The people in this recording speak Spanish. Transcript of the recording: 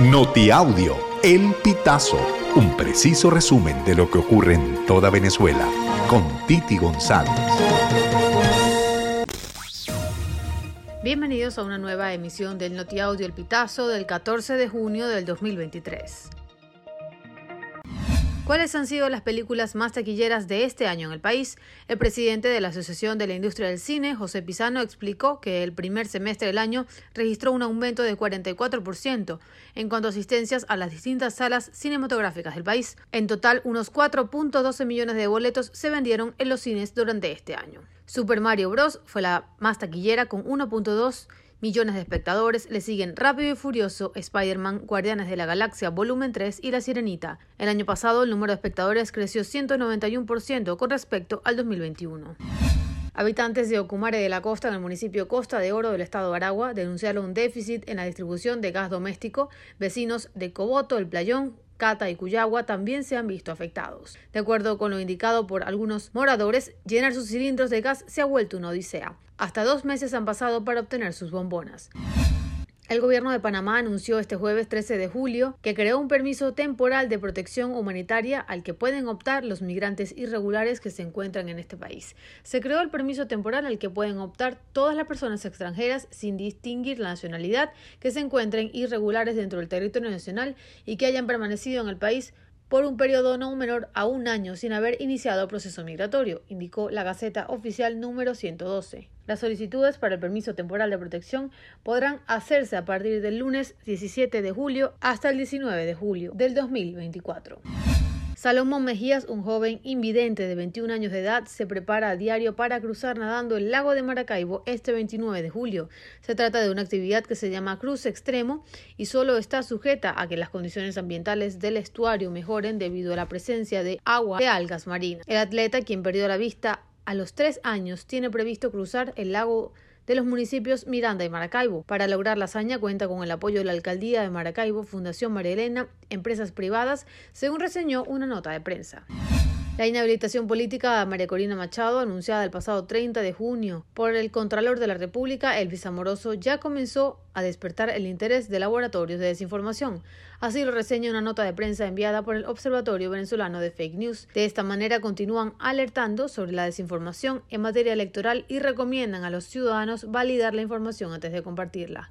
Notiaudio, El Pitazo, un preciso resumen de lo que ocurre en toda Venezuela, con Titi González. Bienvenidos a una nueva emisión del Notiaudio El Pitazo del 14 de junio del 2023. ¿Cuáles han sido las películas más taquilleras de este año en el país? El presidente de la Asociación de la Industria del Cine, José Pisano, explicó que el primer semestre del año registró un aumento de 44% en cuanto a asistencias a las distintas salas cinematográficas del país. En total, unos 4.12 millones de boletos se vendieron en los cines durante este año. Super Mario Bros. fue la más taquillera con 1.2 millones de espectadores, le siguen Rápido y Furioso, Spider-Man, Guardianes de la Galaxia Volumen 3 y La Sirenita. El año pasado el número de espectadores creció 191% con respecto al 2021. Habitantes de Ocumare de la Costa, en el municipio Costa de Oro del estado de Aragua, denunciaron un déficit en la distribución de gas doméstico. Vecinos de Coboto, El Playón, Cata y Cuyagua también se han visto afectados. De acuerdo con lo indicado por algunos moradores, llenar sus cilindros de gas se ha vuelto una odisea. Hasta dos meses han pasado para obtener sus bombonas. El gobierno de Panamá anunció este jueves 13 de julio que creó un permiso temporal de protección humanitaria al que pueden optar los migrantes irregulares que se encuentran en este país. Se creó el permiso temporal al que pueden optar todas las personas extranjeras sin distinguir la nacionalidad que se encuentren irregulares dentro del territorio nacional y que hayan permanecido en el país por un periodo no menor a un año sin haber iniciado proceso migratorio, indicó la Gaceta Oficial número 112. Las solicitudes para el permiso temporal de protección podrán hacerse a partir del lunes 17 de julio hasta el 19 de julio del 2024. Salomón Mejías, un joven invidente de 21 años de edad, se prepara a diario para cruzar nadando el lago de Maracaibo este 29 de julio. Se trata de una actividad que se llama Cruz Extremo y solo está sujeta a que las condiciones ambientales del estuario mejoren debido a la presencia de agua de algas marinas. El atleta, quien perdió la vista a los tres años, tiene previsto cruzar el lago de los municipios Miranda y Maracaibo. Para lograr la hazaña cuenta con el apoyo de la Alcaldía de Maracaibo, Fundación María Elena, empresas privadas, según reseñó una nota de prensa. La inhabilitación política a María Corina Machado, anunciada el pasado 30 de junio por el Contralor de la República, Elvis Amoroso, ya comenzó a despertar el interés de laboratorios de desinformación. Así lo reseña una nota de prensa enviada por el Observatorio Venezolano de Fake News. De esta manera continúan alertando sobre la desinformación en materia electoral y recomiendan a los ciudadanos validar la información antes de compartirla.